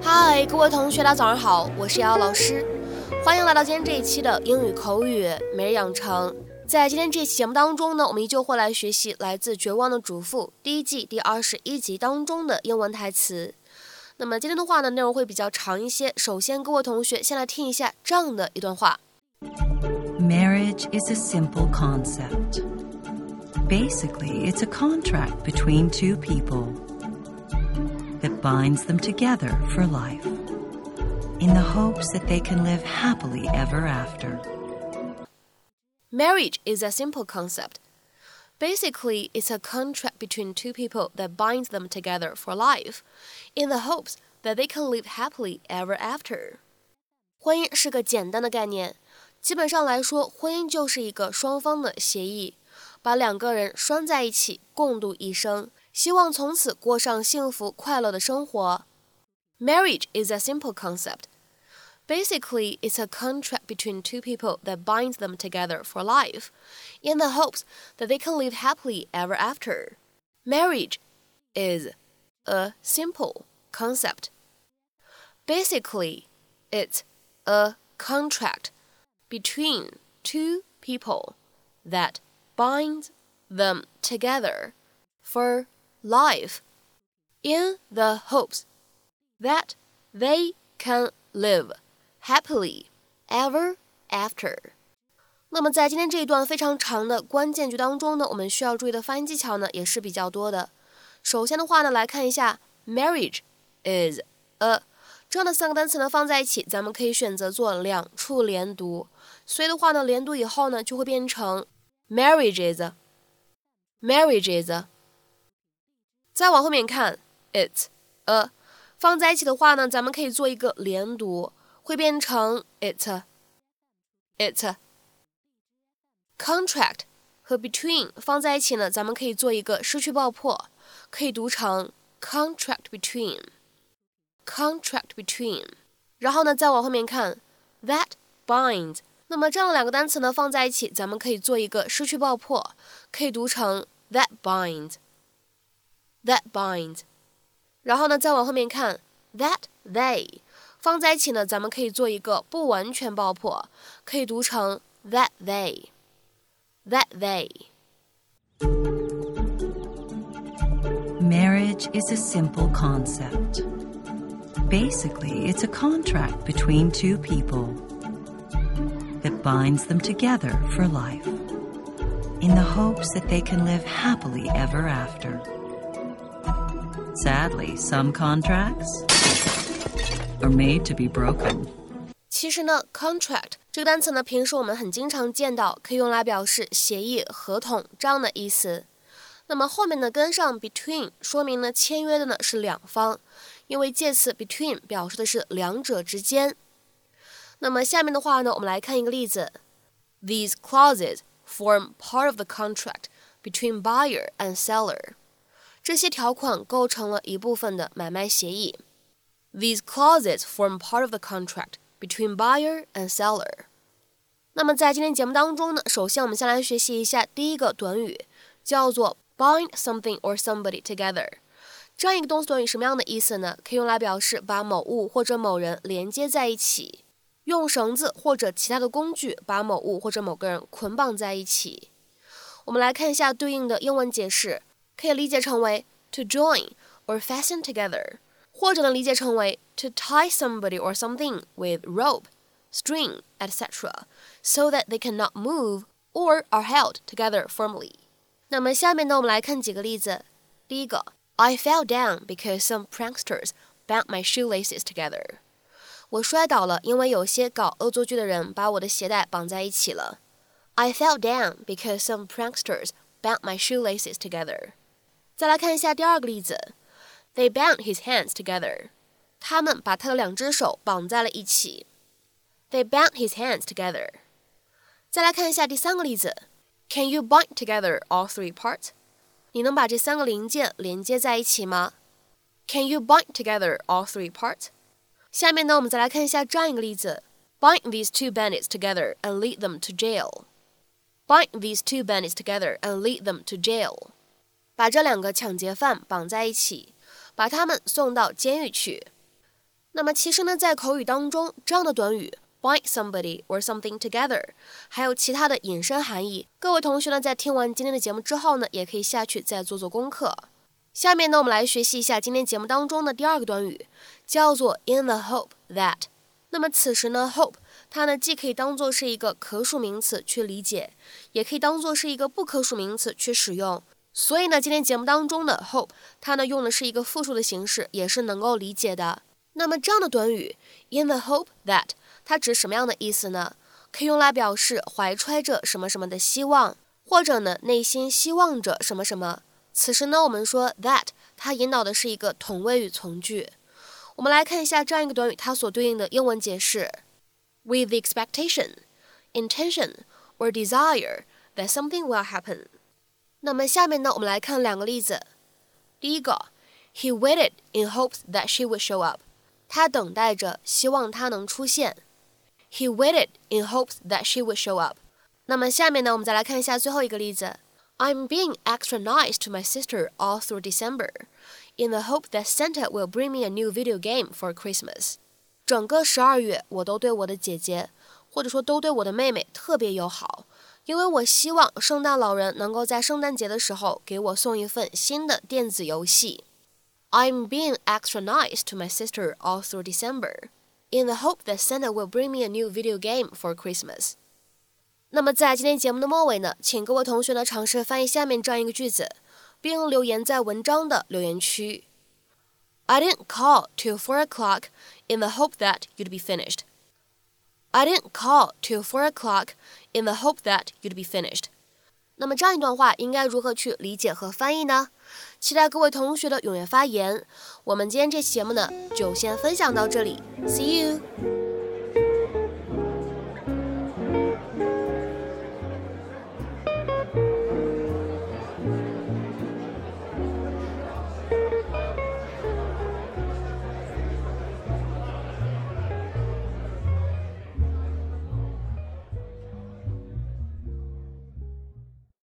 嗨，各位同学，大家早上好，我是瑶瑶老师，欢迎来到今天这一期的英语口语每日养成。在今天这期节目当中呢，我们依旧会来学习来自《绝望的主妇》第一季第二十一集当中的英文台词。那么今天的话呢，内容会比较长一些。首先，各位同学先来听一下这样的一段话：Marriage is a simple concept. Basically, it's a contract between two people that binds them together for life, in the hopes that they can live happily ever after. Marriage is a simple concept. Basically, it's a contract between two people that binds them together for life, in the hopes that they can live happily ever after. 婚姻是个简单的概念，基本上来说，婚姻就是一个双方的协议，把两个人拴在一起，共度一生，希望从此过上幸福快乐的生活。Marriage is a simple concept. Basically, it's a contract between two people that binds them together for life, in the hopes that they can live happily ever after. Marriage is a simple concept. Basically, it's a contract between two people that binds them together for life, in the hopes that they can live happily ever after。那么在今天这一段非常长的关键句当中呢，我们需要注意的发音技巧呢也是比较多的。首先的话呢，来看一下 marriage is a 这样的三个单词呢放在一起，咱们可以选择做两处连读。所以的话呢，连读以后呢就会变成 "marriages marriages"。再往后面看 "it a 放在一起的话呢，咱们可以做一个连读。会变成 it it contract 和 between 放在一起呢，咱们可以做一个失去爆破，可以读成 contract between contract between。然后呢，再往后面看 that bind，那么这样两个单词呢放在一起，咱们可以做一个失去爆破，可以读成 that bind that bind。然后呢，再往后面看 that they。放在一起呢，咱们可以做一个不完全爆破，可以读成 that they that they。Marriage is a simple concept. Basically, it's a contract between two people that binds them together for life, in the hopes that they can live happily ever after. Sadly, some contracts are made to be broken. 其实呢，contract 这个单词呢，平时我们很经常见到，可以用来表示协议、合同这样的意思。那么后面呢跟上 between，说明呢签约的呢是两方，因为介词 between 表示的是两者之间。那么下面的话呢，我们来看一个例子：These clauses form part of the contract between buyer and seller。这些条款构成了一部分的买卖协议。These clauses form part of the contract between buyer and seller. 那么在今天节目当中呢，首先我们先来学习一下第一个短语，叫做 bind something or somebody together。这样一个动词短语什么样的意思呢？可以用来表示把某物或者某人连接在一起，用绳子或者其他的工具把某物或者某个人捆绑在一起。我们来看一下对应的英文解释，可以理解成为 to join or fasten together。 或者呢理解成为 to tie somebody or something with rope, string, etc., so that they cannot move or are held together firmly. 那么下面呢，我们来看几个例子。第一个，I fell down because some pranksters bound my shoelaces together. 我摔倒了，因为有些搞恶作剧的人把我的鞋带绑在一起了。I fell down because some pranksters bound my shoelaces together. 再来看一下第二个例子。 they bound his hands together. 他们把他的两只手绑在了一起。They bound his hands together. 再来看一下第三个例子。Can you bind together all three parts? 你能把这三个零件连接在一起吗？Can you bind together all three parts? 下面呢，我们再来看一下这样一个例子：Bind these two bandits together and lead them to jail. Bind these two bandits together and lead them to jail. 把这两个抢劫犯绑在一起， 把他们送到监狱去。那么其实呢，在口语当中，这样的短语 bind somebody or something together，还有其他的引申含义。各位同学呢，在听完今天的节目之后呢，也可以下去再做做功课。下面呢，我们来学习一下今天节目当中的第二个短语，叫做 in the hope that。那么此时呢，hope 它呢既可以当做是一个可数名词去理解，也可以当做是一个不可数名词去使用。所以呢，今天节目当中的 hope 它呢用的是一个复数的形式，也是能够理解的。那么这样的短语 in the hope that 它指什么样的意思呢？可以用来表示怀揣着什么什么的希望，或者呢内心希望着什么什么。此时呢，我们说 that 它引导的是一个同位语从句。我们来看一下这样一个短语，它所对应的英文解释：with the expectation, intention or desire that something will happen。那么下面呢，我们来看两个例子。第一个，He waited in hopes that she would show up。他等待着，希望她能出现。He waited in hopes that she would show up。那么下面呢，我们再来看一下最后一个例子。I'm being extra nice to my sister all through December, in the hope that Santa will bring me a new video game for Christmas。整个十二月，我都对我的姐姐，或者说都对我的妹妹特别友好， 因为我希望圣诞老人能够在圣诞节的时候给我送一份新的电子游戏。I'm being extra nice to my sister all through December, in the hope that Santa will bring me a new video game for Christmas. 那么在今天节目的末尾呢，请各位同学呢尝试翻译下面这样一个句子，并留言在文章的留言区。I didn't call till four o'clock in the hope that you'd be finished. I didn't call till four o'clock in the hope that you'd be finished. 那么这样一段话应该如何去理解和翻译呢？期待各位同学的踊跃发言。我们今天这期节目呢，就先分享到这里，See you。